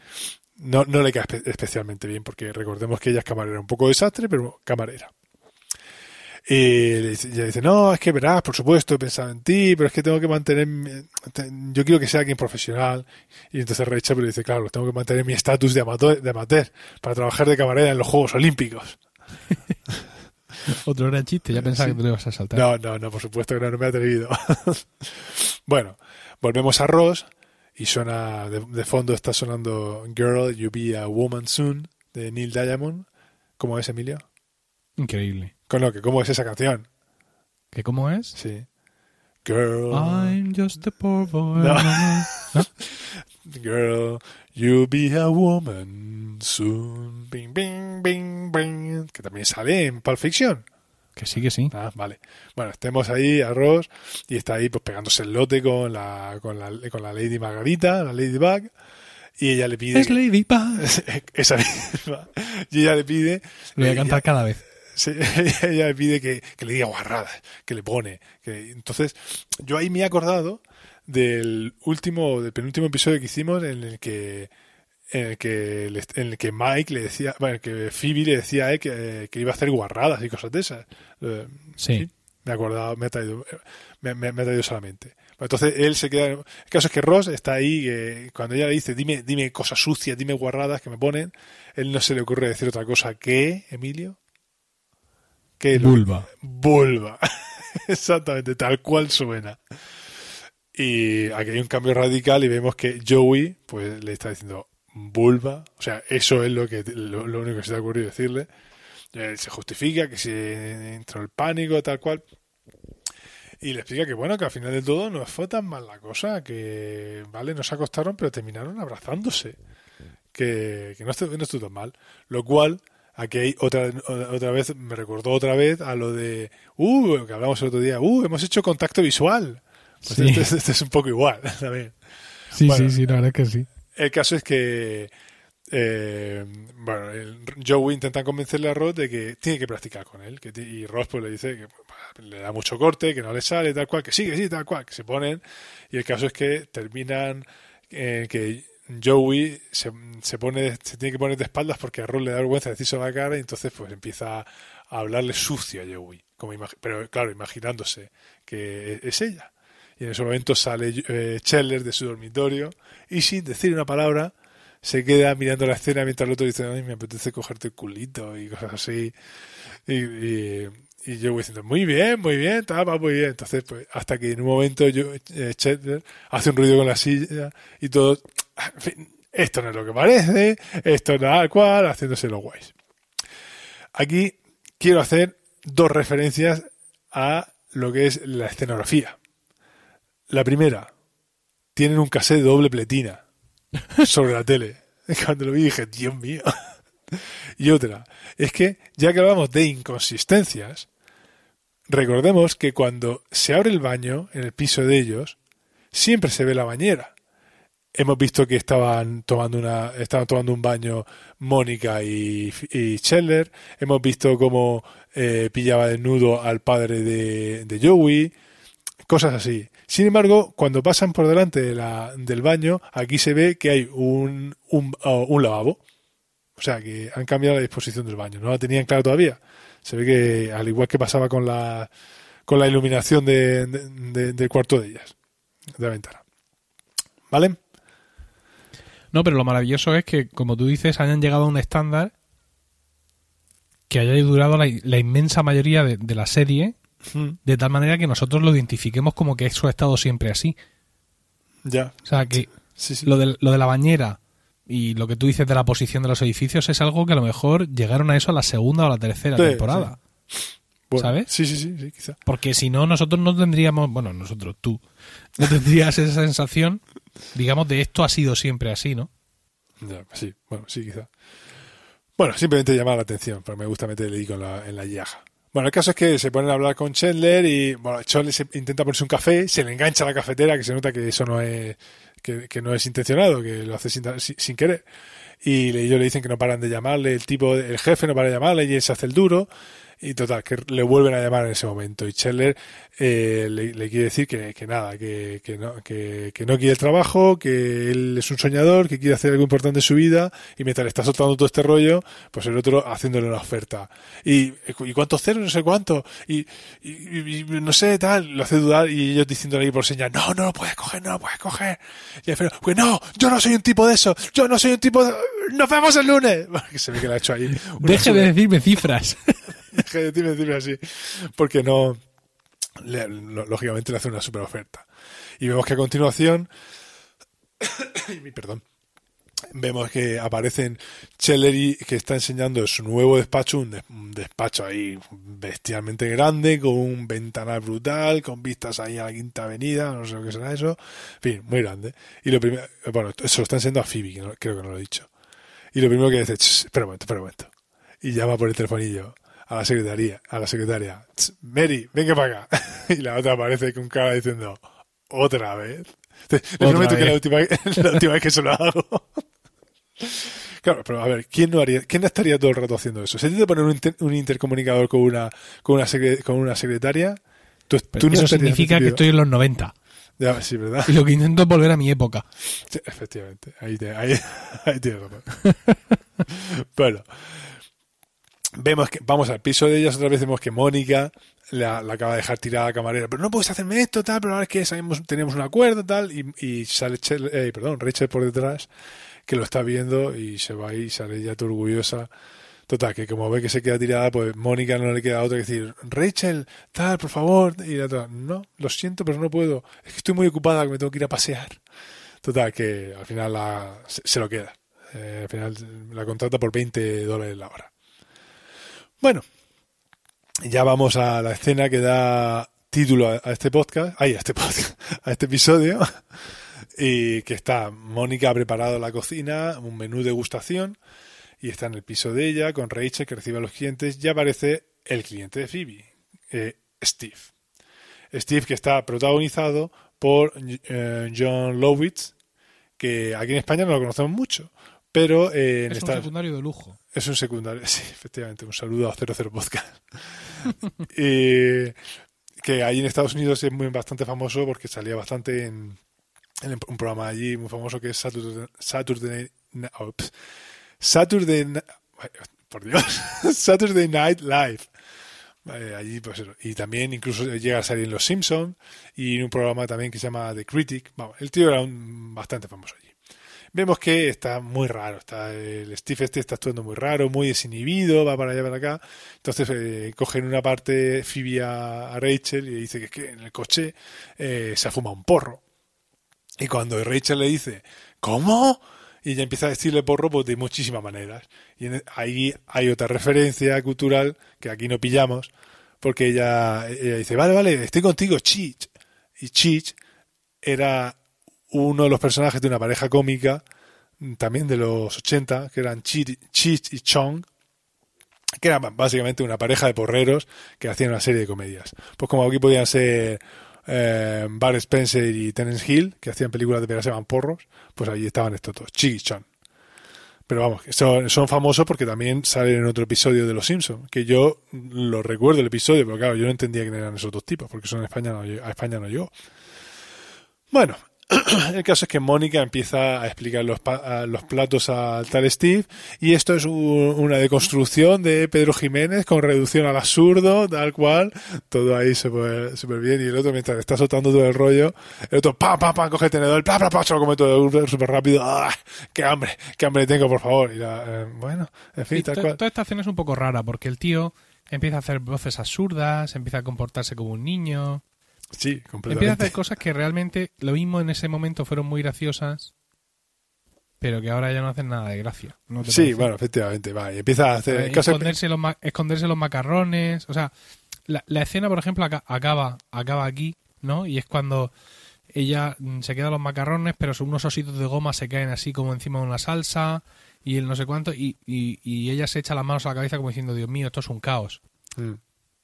Speaker 2: no, no le cae espe- especialmente bien porque recordemos que ella es camarera, un poco desastre, pero camarera. Y le ella dice, no, es que verás, por supuesto, he pensado en ti, pero es que tengo que mantener, yo quiero que sea alguien profesional. Y entonces Ray Chappell dice, claro, tengo que mantener mi estatus de amateur, de amateur para trabajar de camarera en los Juegos Olímpicos.
Speaker 1: Otro gran chiste, ya pensaba
Speaker 2: Sí.
Speaker 1: que te lo ibas a saltar.
Speaker 2: No, no, no, por supuesto que no, no me he atrevido. bueno, volvemos a Ross y suena, de, de fondo está sonando Girl, You Be a Woman Soon de Neil Diamond. ¿Cómo es, Emilio?
Speaker 1: Increíble.
Speaker 2: Con lo que, ¿cómo es esa canción?
Speaker 1: ¿Qué cómo es?
Speaker 2: Sí. Girl,
Speaker 1: I'm just a poor boy.
Speaker 2: No.
Speaker 1: ¿No?
Speaker 2: girl, you be a woman soon. Bing, bing, bing, bing. Que también sale en Pulp Fiction.
Speaker 1: Que sí, que sí.
Speaker 2: Ah, vale. Bueno, estemos ahí a Ross y está ahí pues pegándose el lote con la, con la, con la Lady Margarita, la Ladybug, y ella le pide...
Speaker 1: Es Lady Pug.
Speaker 2: esa misma. Y ella le pide...
Speaker 1: Lo voy a cantar cada vez.
Speaker 2: Sí, ella le pide que, que le diga guarradas, que le pone. Que, entonces, yo ahí me he acordado del último, del penúltimo episodio que hicimos en el que en el que, le- en el que Mike le decía, bueno, que Phoebe le decía a él que, que iba a hacer guarradas y cosas de esas. Eh,
Speaker 1: Sí.
Speaker 2: me he acordado, me ha traído, me, me- me ha traído solamente. Entonces él se queda. El caso es que Ross está ahí, que cuando ella le dice, dime, dime cosas sucias, dime guarradas que me ponen, él no se le ocurre decir otra cosa que, Emilio. Que
Speaker 1: Vulva.
Speaker 2: Vulva. Exactamente, tal cual suena. Y aquí hay un cambio radical y vemos que Joey pues le está diciendo vulva. O sea, eso es lo que lo, lo único que se le ha ocurrido decirle. Eh, se justifica que se entró el pánico, tal cual. Y le explica que bueno, que al final de todo no fue tan mal la cosa, que vale, no se acostaron, pero terminaron abrazándose. Que, que no, estuvo, no estuvo tan mal. Lo cual, aquí hay otra, otra vez, me recordó otra vez a lo de, uh, que hablamos el otro día, uh, hemos hecho contacto visual. Pues
Speaker 1: Sí.
Speaker 2: este, este es un poco igual también.
Speaker 1: Sí,
Speaker 2: Bueno.
Speaker 1: sí, sí, la verdad es que sí.
Speaker 2: El caso es que eh, bueno, el Joey intenta convencerle a Ross de que tiene que practicar con él. Que y Ross pues le dice que le da mucho corte, que no le sale, tal cual, que sí, que sí, tal cual, que se ponen. Y el caso es que terminan eh, que Joey se, se pone se tiene que poner de espaldas porque a Ross le da vergüenza decirse la cara y entonces pues empieza a hablarle sucio a Joey. Como pero claro, imaginándose que es ella. Y en ese momento sale eh, de su dormitorio y sin decir una palabra se queda mirando la escena mientras el otro dice, ay, me apetece cogerte el culito y cosas así. Y, yo voy diciendo, muy bien, muy bien, va muy bien. Entonces, pues, hasta que en un momento yo, eh, hace un ruido con la silla y todo, en fin, esto no es lo que parece, esto es cual, haciéndose los guays. Aquí quiero hacer dos referencias a lo que es la escenografía. La primera, tienen un cassette de doble pletina sobre la tele. Cuando lo vi dije, Dios mío. Y otra, es que ya que hablamos de inconsistencias, recordemos que cuando se abre el baño en el piso de ellos, siempre se ve la bañera. Hemos visto que estaban tomando una, estaban tomando un baño Mónica y, y Scheller. Hemos visto cómo eh, pillaba desnudo al padre de, de Joey. Cosas así. Sin embargo, cuando pasan por delante de la- del baño, aquí se ve que hay un, oh, un lavabo. O sea, que han cambiado la disposición del baño. No la tenían claro todavía. Se ve que, al igual que pasaba con la, con la iluminación de, de- de- del cuarto de ellas, de la ventana. ¿Vale?
Speaker 1: No, pero lo maravilloso es que, como tú dices, hayan llegado a un estándar que haya durado la, inmensa mayoría de la serie, de tal manera que nosotros lo identifiquemos como que eso ha estado siempre así.
Speaker 2: Ya.
Speaker 1: O sea, que
Speaker 2: Sí, sí.
Speaker 1: lo de, lo de la bañera y lo que tú dices de la posición de los edificios es algo que a lo mejor llegaron a eso a la segunda o la tercera
Speaker 2: Sí,
Speaker 1: temporada.
Speaker 2: Bueno,
Speaker 1: ¿sabes?
Speaker 2: Sí, sí, sí, quizá.
Speaker 1: Porque si no, nosotros no tendríamos, bueno, nosotros, tú, no tendrías esa sensación, digamos, de esto ha sido siempre así, ¿no?
Speaker 2: Ya, sí, bueno, sí, quizá. Bueno, simplemente llamar la atención, pero me gusta meter el en la, en la llaga. Bueno, el caso es que se ponen a hablar con Chandler y, bueno, Chandler se intenta ponerse un café, se le engancha la cafetera, que se nota que eso no es, que, que no es intencionado, que lo hace sin, sin, querer. Y ellos le dicen que no paran de llamarle, el tipo, el jefe no para de llamarle y él se hace el duro. Y total, que le vuelven a llamar en ese momento. Y Scheller eh, le, le quiere decir que, que nada, que, que, no, que, que no quiere el trabajo, que él es un soñador, que quiere hacer algo importante en su vida. Y mientras le está soltando todo este rollo, pues el otro haciéndole una oferta. ¿Y, y cuántos ceros? No sé cuánto. Y, y, y- no sé, tal. Lo hace dudar y ellos diciéndole ahí por señas, no, no lo puedes coger, no lo puedes coger. Y el Alfredo, pues no, yo no soy un tipo de eso. Yo no soy un tipo de... Nos vemos el lunes. Que se ve que le ha hecho ahí.
Speaker 1: Deje de decirme cifras.
Speaker 2: Deje de así. Porque no. lógicamente le hace una super oferta. Y vemos que a continuación. perdón. Vemos que aparecen Celery que está enseñando en su nuevo despacho, un, des- un despacho ahí bestialmente grande, con un ventanal brutal, con vistas ahí a la quinta avenida, no sé lo que será eso. En fin, muy grande. Y lo primero, bueno, eso lo está enseñando a Phoebe, que no- creo que no lo he dicho. Y lo primero que dice, "Ch, espera un momento, espera un momento. Y llama por el telefonillo a la secretaría, a la secretaria, "Ch, Mary, venga para acá. Y la otra aparece con cara diciendo, otra vez. Le prometo que la última, la última vez que se lo hago. Claro, pero a ver, ¿quién no haría, quién estaría todo el rato haciendo eso? ¿Se tiene que poner un, inter- un intercomunicador con una, con una, secre- con una secretaria? Tú, tú no
Speaker 1: Eso significa que estoy en los 90.
Speaker 2: Ya, sí, ¿verdad?
Speaker 1: Y lo que intento es volver a mi época.
Speaker 2: Sí, efectivamente, ahí, te, ahí, ahí tienes razón. bueno, vemos que vamos al piso de ellas, otra vez vemos que Mónica la, la acaba de dejar tirada a camarera, pero no puedes hacerme esto, tal, pero ahora es que sabemos, teníamos un acuerdo, tal, y, y sale Chel- eh, perdón, Rachel por detrás, que lo está viendo y se va y sale ya toda orgullosa. Total, que como ve que se queda tirada, pues Mónica no le queda otra que decir, Rachel, tal, por favor, y la otra, no, lo siento, pero no puedo, es que estoy muy ocupada, que me tengo que ir a pasear. Total, que al final la, se, se lo queda. Eh, al final la contrata por 20 dólares la hora. Bueno, ya vamos a la escena que da título a, este podcast, ay, a este podcast, este episodio, y que está Mónica ha preparado la cocina, un menú de degustación, y está en el piso de ella con Rachel que recibe a los clientes, y aparece el cliente de Phoebe, eh, Steve. Steve que está protagonizado por eh, John Lowitz, que aquí en España no lo conocemos mucho, pero eh, en
Speaker 1: Es un
Speaker 2: Estados
Speaker 1: secundario de lujo.
Speaker 2: es un secundario, sí, efectivamente. Un saludo a 00 Podcast. y que ahí en Estados Unidos es muy bastante famoso porque salía bastante en, en un programa allí muy famoso que es Saturday, Saturday, ups, Saturday, por Dios, Saturday Night Live. Eh, allí, pues eso. Y también incluso llega a salir en Los Simpsons y en un programa también que se llama The Critic. Vamos, el tío era un, bastante famoso allí vemos que está muy raro. Está el Steve este está actuando muy raro, muy desinhibido, va para allá para acá. Entonces eh, cogen una parte Phoebe a, Rachel y le dice que es que en el coche eh, se ha fumado un porro. Y cuando Rachel le dice, ¿cómo? Y ella empieza a decirle porro pues, de muchísimas maneras. Y en- ahí hay otra referencia cultural que aquí no pillamos, porque ella, ella dice, vale, vale, estoy contigo, Chich. Y Chich era uno de los personajes de una pareja cómica mm, también de los 80, que eran Chi- Chich y Chong, que eran básicamente una pareja de porreros que hacían una serie de comedias. Pues como aquí podían ser eh, Spencer y Terence Hill, que hacían películas de pegarse van porros, pues allí estaban estos dos, Chi y Chong. Pero vamos, son, son famosos porque también salen en otro episodio de Los Simpsons, que yo lo recuerdo el episodio, pero claro, yo no entendía quién eran esos dos tipos, porque son a España no llegó. Bueno, el caso es que Mónica empieza a explicar los, pa- a los platos al tal Steve y esto es un- una deconstrucción de Pedro Jiménez con reducción al absurdo, tal cual, todo ahí súper súper bien y el otro mientras está soltando todo el rollo, el otro pam, pam, pam, coge el tenedor, pam, pam, pam, se lo come todo súper rápido, ¡ah! ¡Qué hambre! ¡Qué hambre tengo, por favor! Y la, eh, bueno, en fin, tal cual.
Speaker 1: toda esta escena es un poco rara porque el tío empieza a hacer voces absurdas, empieza a comportarse como un niño,
Speaker 2: Sí,
Speaker 1: empieza a
Speaker 2: completamente.
Speaker 1: hacer cosas que realmente lo mismo en ese momento fueron muy graciosas, pero que ahora ya no hacen nada de gracia. ¿no te
Speaker 2: Sí,
Speaker 1: parece?
Speaker 2: bueno, efectivamente, va, y empieza a hacer... Es-
Speaker 1: esconderse, los ma- esconderse los macarrones. O sea, la, la escena, por ejemplo, aca- acaba, acaba aquí, ¿no? Y es cuando ella mm, se queda los macarrones, pero son unos ositos de goma se caen así como encima de una salsa y el no sé cuánto. Y, y, y ella se echa las manos a la cabeza como diciendo, Dios mío, esto es un caos.
Speaker 2: Mm.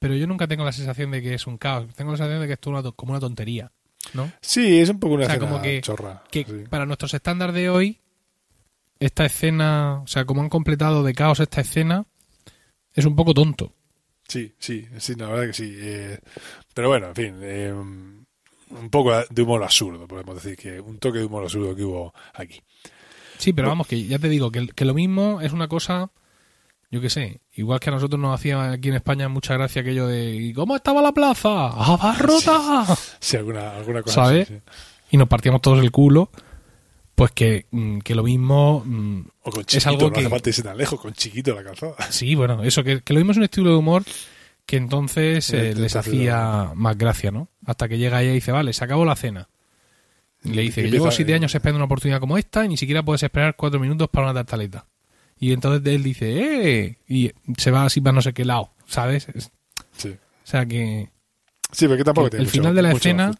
Speaker 1: Pero yo nunca tengo la sensación de que es un caos. Tengo la sensación de que esto es una como una tontería. ¿no?
Speaker 2: Sí, es un poco una
Speaker 1: O sea,
Speaker 2: escena
Speaker 1: como que-
Speaker 2: chorra.
Speaker 1: Que
Speaker 2: sí.
Speaker 1: para nuestros estándares de hoy, esta escena, o sea, como han completado de caos esta escena, es un poco tonto.
Speaker 2: Sí, sí, sí, la verdad que sí. eh, pero bueno, en fin, eh, un poco de humor absurdo, podemos decir que un toque de humor absurdo que hubo aquí.
Speaker 1: Sí, pero vamos, que ya te digo, que, que lo mismo es una cosa, yo qué sé, igual que a nosotros nos hacía aquí en España mucha gracia aquello de ¿y ¿cómo estaba la plaza? ¡Abarrota!
Speaker 2: Sí, alguna, alguna cosa
Speaker 1: ¿Sabes?
Speaker 2: sí.
Speaker 1: Y nos partíamos todos el culo, pues que, mm, que lo mismo... mm,
Speaker 2: O con
Speaker 1: Es
Speaker 2: chiquito,
Speaker 1: algo
Speaker 2: no
Speaker 1: que-
Speaker 2: hace falta irse tan lejos, con chiquito la calzada.
Speaker 1: Sí, bueno, eso, que, que lo mismo es un estilo de humor que entonces eh, les hacía más gracia, ¿no? Hasta que llega ella y dice, vale, se acabó la cena. Y le dice que llevo siete años esperando una oportunidad como esta y ni siquiera puedes esperar cuatro minutos para una tartaleta. Y entonces él dice, ¡eh! Y se va así para no sé qué lado, ¿sabes? Es-
Speaker 2: Sí,
Speaker 1: O sea que...
Speaker 2: sí pero que tampoco
Speaker 1: El
Speaker 2: mucho-
Speaker 1: final de la escena-.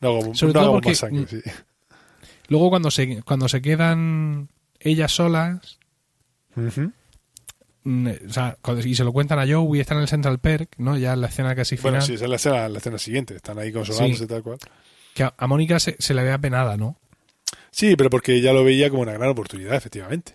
Speaker 2: No hago,
Speaker 1: Sobre
Speaker 2: no
Speaker 1: todo
Speaker 2: hago
Speaker 1: porque-
Speaker 2: más sangre, sí.
Speaker 1: Luego cuando se, cuando se quedan ellas solas, mm, o sea, y se lo cuentan a Joe y están en el Central Perk, ¿no? Ya en la escena casi final.
Speaker 2: Bueno, sí, esa es la escena, la escena siguiente. Están ahí consolándose
Speaker 1: Sí.
Speaker 2: tal cual.
Speaker 1: Que a, a Mónica se, se le ve apenada, ¿no?
Speaker 2: Sí, pero porque ella lo veía como una gran oportunidad, efectivamente.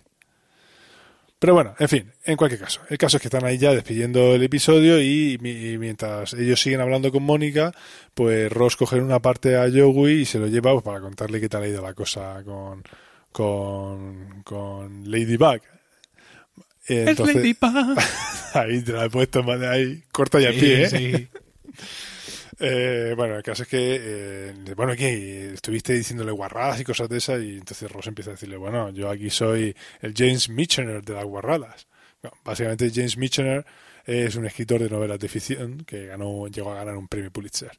Speaker 2: Pero bueno, en fin, en cualquier caso. El caso es que están ahí ya despidiendo el episodio y, y mientras ellos siguen hablando con Mónica, pues Ross coge una parte a Joey y se lo lleva pues, para contarle qué tal ha ido la cosa con, con, con Ladybug. Entonces,
Speaker 1: es Ladybug.
Speaker 2: ahí te la he puesto ahí, corta y al
Speaker 1: Sí,
Speaker 2: pie, ¿eh?
Speaker 1: sí.
Speaker 2: Eh, bueno, el caso es que, eh, bueno, aquí estuviste diciéndole guarradas y cosas de esas y entonces Ross empieza a decirle, bueno, yo aquí soy el James Michener de las guarradas. Básicamente James Michener es un escritor de novelas de ficción que ganó, llegó a ganar un premio Pulitzer.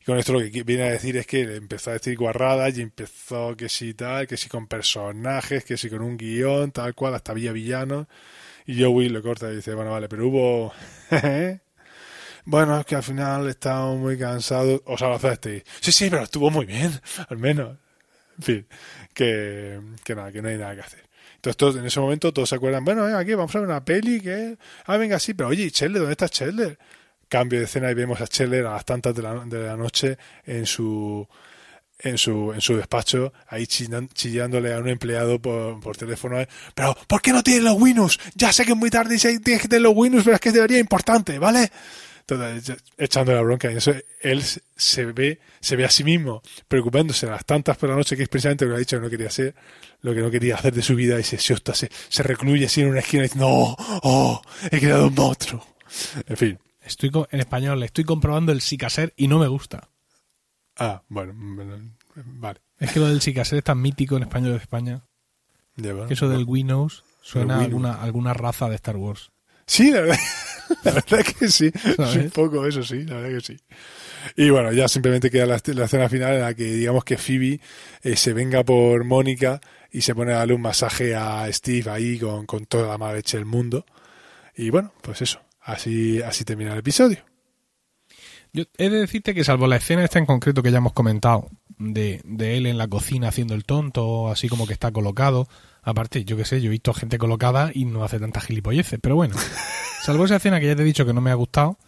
Speaker 2: Y con esto lo que viene a decir es que empezó a decir guarradas y empezó que si tal, que si con personajes, que si con un guion, tal cual, hasta había villanos. Y Joey lo corta y dice, bueno, vale, pero hubo... Bueno, es que al final estaba muy cansado. O sea, lo acepté. Sí, sí, pero estuvo muy bien, al menos. En fin, que, que nada, que no hay nada que hacer. Entonces, todos, en ese momento todos se acuerdan, bueno, venga, aquí vamos a ver una peli, que Ah, venga, sí, pero oye, ¿y Chandler? ¿Dónde está Chandler? Cambio de escena y vemos a Chandler a las tantas de la, de la noche en su en su, en su despacho, ahí chillándole a un empleado por, por teléfono. eh, Pero, ¿por qué no tienes los Windows? Ya sé que es muy tarde y que tienes que tener los Windows, pero es que debería importante, ¿vale? Entonces, echando la bronca y eso, él se ve, se ve a sí mismo preocupándose a las tantas por la noche que es precisamente lo que ha dicho que no quería hacer, lo que no quería hacer de su vida y se asusta, se, se recluye así en una esquina y dice, no, oh, he creado un monstruo. En fin.
Speaker 1: Estoy en español, estoy comprobando el Sicaser y no me gusta.
Speaker 2: Ah, bueno, bueno, vale.
Speaker 1: Es que lo del Sicaser es tan mítico en español de España.
Speaker 2: Ya, bueno.
Speaker 1: Que eso del Windows suena a alguna, alguna raza de Star Wars.
Speaker 2: Sí, la verdad, la verdad que sí.
Speaker 1: ¿Sabes?
Speaker 2: Un poco eso, sí, la verdad que sí. Y bueno, ya simplemente queda la, la escena final en la que digamos que Phoebe eh, se venga por Mónica y se pone a darle un masaje a Steve ahí con, con toda la mala leche del mundo. Y bueno, pues eso, así, así termina el episodio.
Speaker 1: Yo he de decirte que salvo la escena esta en concreto que ya hemos comentado, de, de él en la cocina haciendo el tonto, así como que está colocado, aparte, yo qué sé, yo he visto gente colocada y no hace tantas gilipolleces, pero bueno, salvo esa escena que ya te he dicho que no me ha gustado,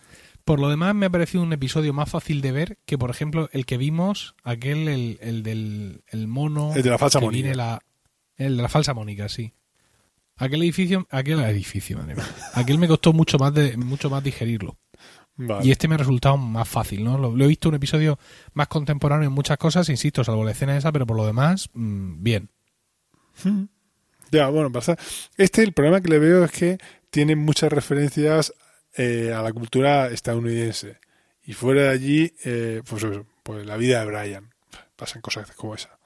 Speaker 1: por lo demás me ha parecido un episodio más fácil de ver que, por ejemplo, el que vimos, aquel, el, el del el mono...
Speaker 2: El de la falsa Mónica.
Speaker 1: la- el de la falsa Mónica, sí. Aquel edificio, aquel edificio, madre mía. Aquel me costó mucho más de, mucho más digerirlo.
Speaker 2: Vale.
Speaker 1: Y este me ha resultado más fácil, ¿no? Lo, lo he visto un episodio más contemporáneo en muchas cosas, insisto, salvo la escena esa, pero por lo demás, mm, bien.
Speaker 2: Ya, bueno, pasa. Este, el problema que le veo es que tiene muchas referencias eh, a la cultura estadounidense. Y fuera de allí, eh, pues eso, pues la vida de Brian. Pasan cosas como esa.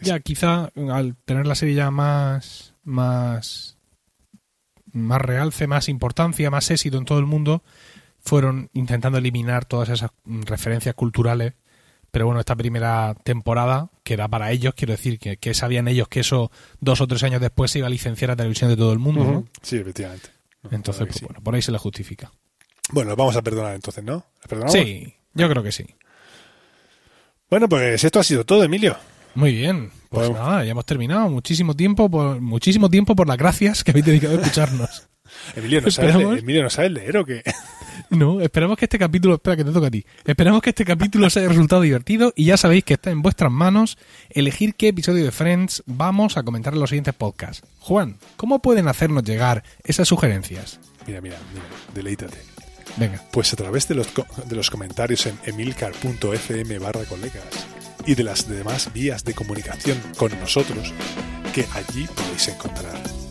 Speaker 1: Ya, quizá al tener la serie ya más, más, más realce, más importancia, más éxito en todo el mundo, fueron intentando eliminar todas esas mm, referencias culturales. Pero bueno, esta primera temporada, que era para ellos, quiero decir, que, que sabían ellos que eso dos o tres años después se iba a licenciar a televisión de todo el mundo, ¿no?
Speaker 2: Ujú. Sí, efectivamente.
Speaker 1: Entonces,
Speaker 2: la
Speaker 1: pues
Speaker 2: sí.
Speaker 1: bueno, por ahí se le justifica.
Speaker 2: Bueno, vamos a perdonar entonces, ¿no? ¿Les perdonamos?
Speaker 1: Sí, yo creo que sí.
Speaker 2: Bueno, pues esto ha sido todo, Emilio.
Speaker 1: Muy bien. Pues
Speaker 2: Podemos-
Speaker 1: nada, ya hemos terminado. Muchísimo tiempo por muchísimo tiempo por las gracias que habéis dedicado a escucharnos.
Speaker 2: Emilio, ¿no sabes, Emilio, ¿no sabes leer o qué?
Speaker 1: No, esperamos que este capítulo, espera que te toca a ti. Esperamos que este capítulo os haya resultado divertido y ya sabéis que está en vuestras manos elegir qué episodio de Friends vamos a comentar en los siguientes podcasts. Juan, ¿cómo pueden hacernos llegar esas sugerencias?
Speaker 2: Mira, mira, mira, deleítate.
Speaker 1: Venga.
Speaker 2: Pues a través de los, de los comentarios en emilcar.fm barra colegas y de las demás vías de comunicación con nosotros que allí podéis encontrar.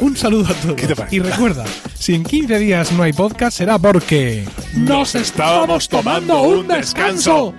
Speaker 1: Un saludo a todos. Y recuerda, si en 15 días no hay podcast será porque...
Speaker 2: Nos estábamos tomando un descanso.